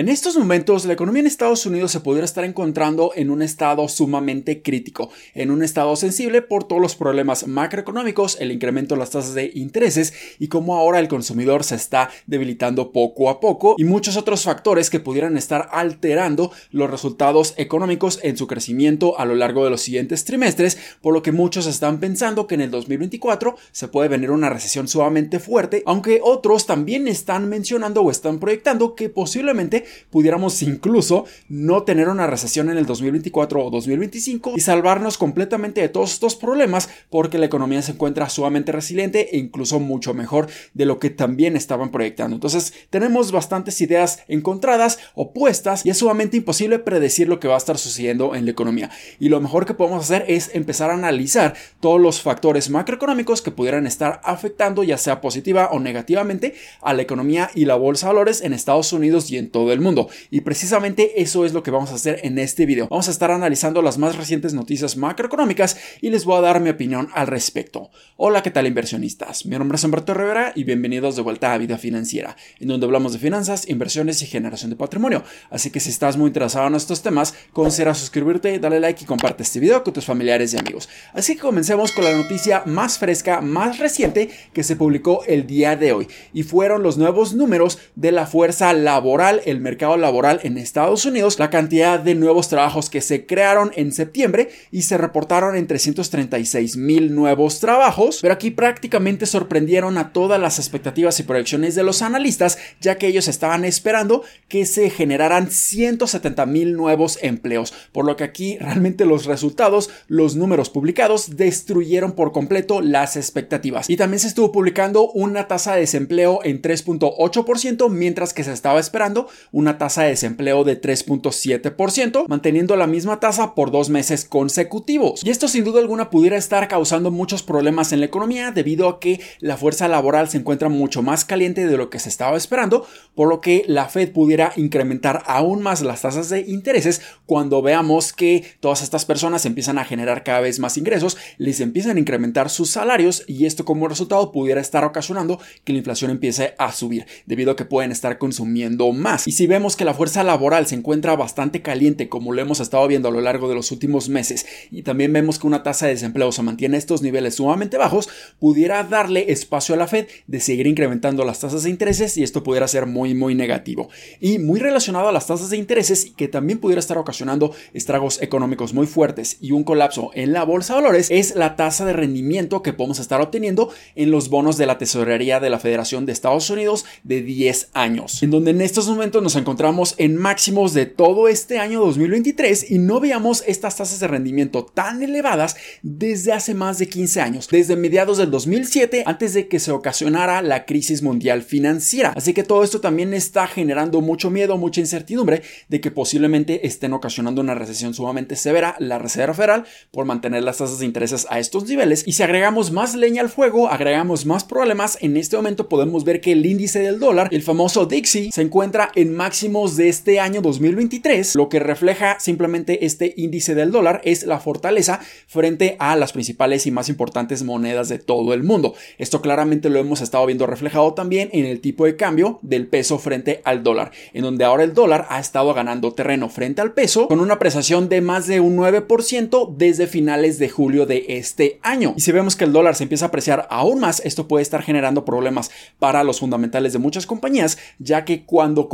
En estos momentos, la economía en Estados Unidos se pudiera estar encontrando en un estado sumamente crítico, en un estado sensible por todos los problemas macroeconómicos, el incremento de las tasas de intereses y cómo ahora el consumidor se está debilitando poco a poco y muchos otros factores que pudieran estar alterando los resultados económicos en su crecimiento a lo largo de los siguientes trimestres, por lo que muchos están pensando que en el 2024 se puede venir una recesión sumamente fuerte, aunque otros también están mencionando o están proyectando que posiblemente pudiéramos incluso no tener una recesión en el 2024 o 2025 y salvarnos completamente de todos estos problemas porque la economía se encuentra sumamente resiliente e incluso mucho mejor de lo que también estaban proyectando. Entonces tenemos bastantes ideas encontradas, opuestas y es sumamente imposible predecir lo que va a estar sucediendo en la economía. Y lo mejor que podemos hacer es empezar a analizar todos los factores macroeconómicos que pudieran estar afectando ya sea positiva o negativamente a la economía y la bolsa de valores en Estados Unidos y en todo mundo. Y precisamente eso es lo que vamos a hacer en este video. Vamos a estar analizando las más recientes noticias macroeconómicas y les voy a dar mi opinión al respecto. Hola, ¿qué tal inversionistas? Mi nombre es Humberto Rivera y bienvenidos de vuelta a Vida Financiera, en donde hablamos de finanzas, inversiones y generación de patrimonio. Así que si estás muy interesado en estos temas, considera suscribirte, dale like y comparte este video con tus familiares y amigos. Así que comencemos con la noticia más fresca, más reciente que se publicó el día de hoy y fueron los nuevos números de la fuerza laboral, el mercado laboral en Estados Unidos, la cantidad de nuevos trabajos que se crearon en septiembre y se reportaron en 336 mil nuevos trabajos, pero aquí prácticamente sorprendieron a todas las expectativas y proyecciones de los analistas, ya que ellos estaban esperando que se generaran 170 mil nuevos empleos, por lo que aquí realmente los resultados, los números publicados destruyeron por completo las expectativas. Y también se estuvo publicando una tasa de desempleo en 3.8%, mientras que se estaba esperando una tasa de desempleo de 3.7%, manteniendo la misma tasa por dos meses consecutivos. Y esto sin duda alguna pudiera estar causando muchos problemas en la economía debido a que la fuerza laboral se encuentra mucho más caliente de lo que se estaba esperando, por lo que la Fed pudiera incrementar aún más las tasas de intereses cuando veamos que todas estas personas empiezan a generar cada vez más ingresos, les empiezan a incrementar sus salarios y esto como resultado pudiera estar ocasionando que la inflación empiece a subir debido a que pueden estar consumiendo más. Si vemos que la fuerza laboral se encuentra bastante caliente, como lo hemos estado viendo a lo largo de los últimos meses, y también vemos que una tasa de desempleo se mantiene a estos niveles sumamente bajos, pudiera darle espacio a la Fed de seguir incrementando las tasas de intereses y esto pudiera ser muy, muy negativo. Y muy relacionado a las tasas de intereses, que también pudiera estar ocasionando estragos económicos muy fuertes y un colapso en la bolsa de valores, es la tasa de rendimiento que podemos estar obteniendo en los bonos de la tesorería de la Federación de Estados Unidos de 10 años, en donde en estos momentos nos encontramos en máximos de todo este año 2023 y no veamos estas tasas de rendimiento tan elevadas desde hace más de 15 años, desde mediados del 2007 antes de que se ocasionara la crisis mundial financiera. Así que todo esto también está generando mucho miedo, mucha incertidumbre de que posiblemente estén ocasionando una recesión sumamente severa la Reserva Federal por mantener las tasas de intereses a estos niveles y si agregamos más leña al fuego, agregamos más problemas, en este momento podemos ver que el índice del dólar, el famoso Dixie, se encuentra en máximos de este año 2023, lo que refleja simplemente este índice del dólar es la fortaleza frente a las principales y más importantes monedas de todo el mundo. Esto claramente lo hemos estado viendo reflejado también en el tipo de cambio del peso frente al dólar, en donde ahora el dólar ha estado ganando terreno frente al peso con una apreciación de más de un 9% desde finales de julio de este año. Y si vemos que el dólar se empieza a apreciar aún más, esto puede estar generando problemas para los fundamentales de muchas compañías, ya que cuando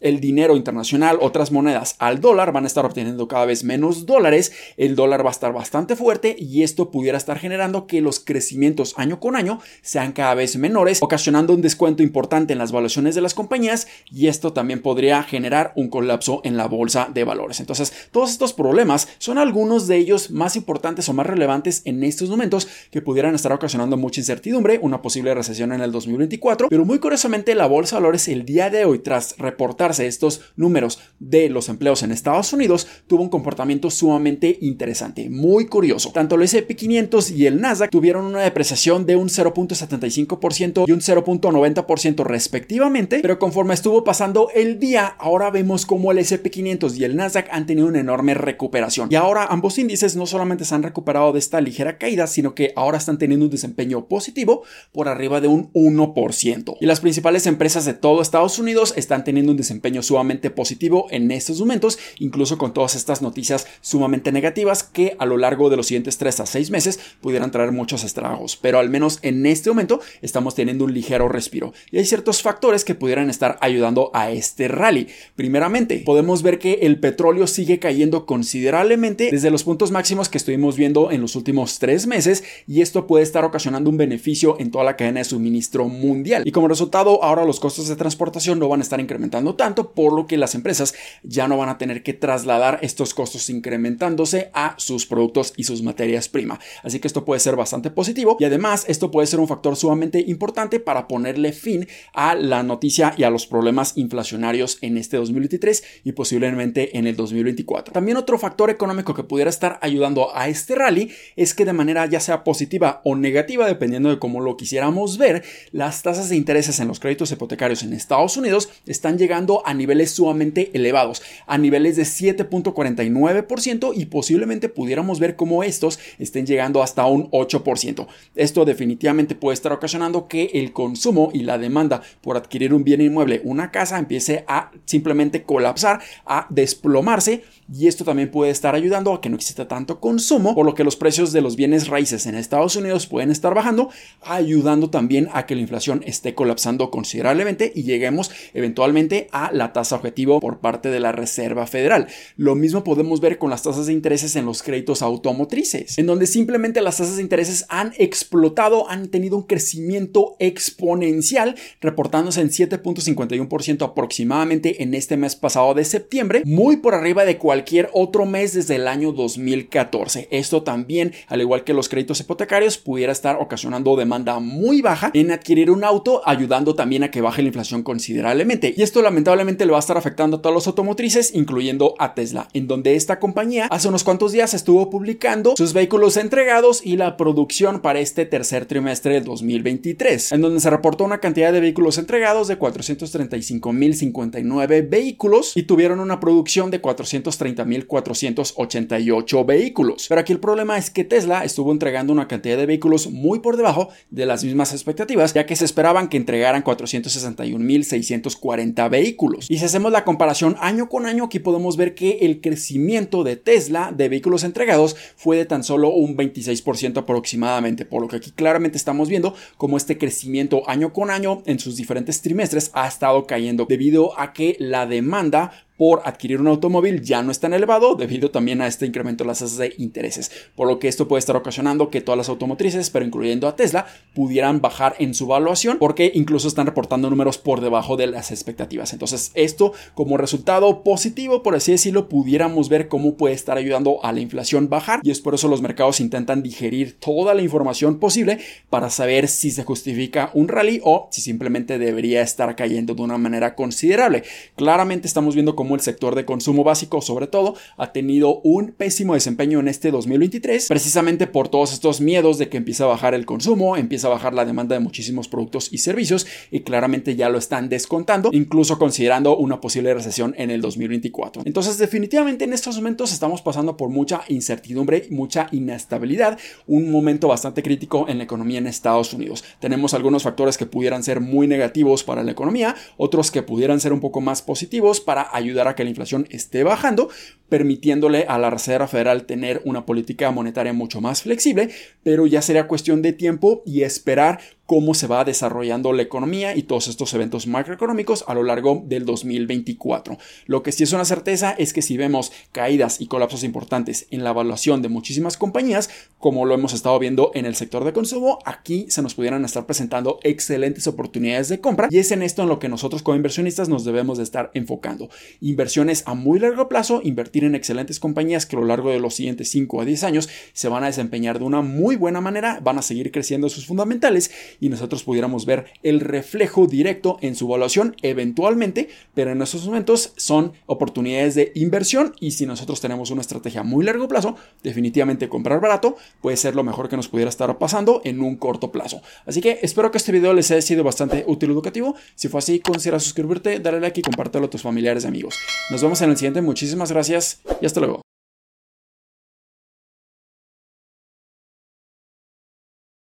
el dinero internacional, otras monedas al dólar, van a estar obteniendo cada vez menos dólares, el dólar va a estar bastante fuerte y esto pudiera estar generando que los crecimientos año con año sean cada vez menores, ocasionando un descuento importante en las valuaciones de las compañías y esto también podría generar un colapso en la bolsa de valores. Entonces, todos estos problemas son algunos de ellos más importantes o más relevantes en estos momentos que pudieran estar ocasionando mucha incertidumbre, una posible recesión en el 2024, pero muy curiosamente la bolsa de valores el día de hoy tras reportarse estos números de los empleos en Estados Unidos tuvo un comportamiento sumamente interesante, muy curioso. Tanto el S&P 500 y el Nasdaq tuvieron una depreciación de un 0.75% y un 0.90% respectivamente, pero conforme estuvo pasando el día, ahora vemos como el S&P 500 y el Nasdaq han tenido una enorme recuperación. Y ahora ambos índices no solamente se han recuperado de esta ligera caída, sino que ahora están teniendo un desempeño positivo por arriba de un 1%. Y las principales empresas de todo Estados Unidos están teniendo un desempeño sumamente positivo en estos momentos, incluso con todas estas noticias sumamente negativas que a lo largo de los siguientes 3 a 6 meses pudieran traer muchos estragos. Pero al menos en este momento estamos teniendo un ligero respiro. Y hay ciertos factores que pudieran estar ayudando a este rally. Primeramente, podemos ver que el petróleo sigue cayendo considerablemente desde los puntos máximos que estuvimos viendo en los últimos tres meses y esto puede estar ocasionando un beneficio en toda la cadena de suministro mundial. Y como resultado, ahora los costos de transportación no van a estar incrementando tanto, por lo que las empresas ya no van a tener que trasladar estos costos incrementándose a sus productos y sus materias prima. Así que esto puede ser bastante positivo y además esto puede ser un factor sumamente importante para ponerle fin a la noticia y a los problemas inflacionarios en este 2023 y posiblemente en el 2024. También otro factor económico que pudiera estar ayudando a este rally es que de manera ya sea positiva o negativa, dependiendo de cómo lo quisiéramos ver, las tasas de intereses en los créditos hipotecarios en Estados Unidos están llegando a niveles sumamente elevados, a niveles de 7.49% y posiblemente pudiéramos ver cómo estos estén llegando hasta un 8%. Esto definitivamente puede estar ocasionando que el consumo y la demanda por adquirir un bien inmueble, una casa, empiece a simplemente colapsar, a desplomarse y esto también puede estar ayudando a que no exista tanto consumo, por lo que los precios de los bienes raíces en Estados Unidos pueden estar bajando, ayudando también a que la inflación esté colapsando considerablemente y lleguemos eventualmente a la tasa objetivo por parte de la Reserva Federal. Lo mismo podemos ver con las tasas de intereses en los créditos automotrices, en donde simplemente las tasas de intereses han explotado, han tenido un crecimiento exponencial, reportándose en 7.51% aproximadamente en este mes pasado de septiembre, muy por arriba de cualquier otro mes desde el año 2014. Esto también, al igual que los créditos hipotecarios, pudiera estar ocasionando demanda muy baja en adquirir un auto, ayudando también a que baje la inflación considerablemente. Y esto lamentablemente le va a estar afectando a todos los automotrices, incluyendo a Tesla, en donde esta compañía hace unos cuantos días estuvo publicando sus vehículos entregados y la producción para este tercer trimestre del 2023, en donde se reportó una cantidad de vehículos entregados de 435.059 vehículos y tuvieron una producción de 430 30.488 vehículos. Pero aquí el problema es que Tesla estuvo entregando una cantidad de vehículos muy por debajo de las mismas expectativas, ya que se esperaban que entregaran 461.640 vehículos. Y si hacemos la comparación año con año, aquí podemos ver que el crecimiento de Tesla de vehículos entregados fue de tan solo un 26% aproximadamente, por lo que aquí claramente estamos viendo cómo este crecimiento año con año en sus diferentes trimestres ha estado cayendo debido a que la demanda por adquirir un automóvil ya no es tan elevado debido también a este incremento de las tasas de intereses, por lo que esto puede estar ocasionando que todas las automotrices, pero incluyendo a Tesla, pudieran bajar en su valuación porque incluso están reportando números por debajo de las expectativas. Entonces esto como resultado positivo, por así decirlo, pudiéramos ver cómo puede estar ayudando a la inflación bajar y es por eso los mercados intentan digerir toda la información posible para saber si se justifica un rally o si simplemente debería estar cayendo de una manera considerable. Claramente estamos viendo cómo el sector de consumo básico, sobre todo, ha tenido un pésimo desempeño en este 2023, precisamente por todos estos miedos de que empieza a bajar el consumo, empieza a bajar la demanda de muchísimos productos y servicios y claramente ya lo están descontando, incluso considerando una posible recesión en el 2024. Entonces, definitivamente en estos momentos estamos pasando por mucha incertidumbre, mucha inestabilidad, un momento bastante crítico en la economía en Estados Unidos. Tenemos algunos factores que pudieran ser muy negativos para la economía, otros que pudieran ser un poco más positivos para a que la inflación esté bajando, permitiéndole a la Reserva Federal tener una política monetaria mucho más flexible, pero ya sería cuestión de tiempo y esperar cómo se va desarrollando la economía y todos estos eventos macroeconómicos a lo largo del 2024. Lo que sí es una certeza es que si vemos caídas y colapsos importantes en la evaluación de muchísimas compañías, como lo hemos estado viendo en el sector de consumo, aquí se nos pudieran estar presentando excelentes oportunidades de compra y es en esto en lo que nosotros como inversionistas nos debemos de estar enfocando. Inversiones a muy largo plazo, invertir en excelentes compañías que a lo largo de los siguientes 5 a 10 años se van a desempeñar de una muy buena manera, van a seguir creciendo sus fundamentales y nosotros pudiéramos ver el reflejo directo en su evaluación eventualmente, pero en estos momentos son oportunidades de inversión y si nosotros tenemos una estrategia muy largo plazo, definitivamente comprar barato puede ser lo mejor que nos pudiera estar pasando en un corto plazo. Así que espero que este video les haya sido bastante útil y educativo. Si fue así, considera suscribirte, darle like y compártelo a tus familiares y amigos. Nos vemos en el siguiente. Muchísimas gracias y hasta luego.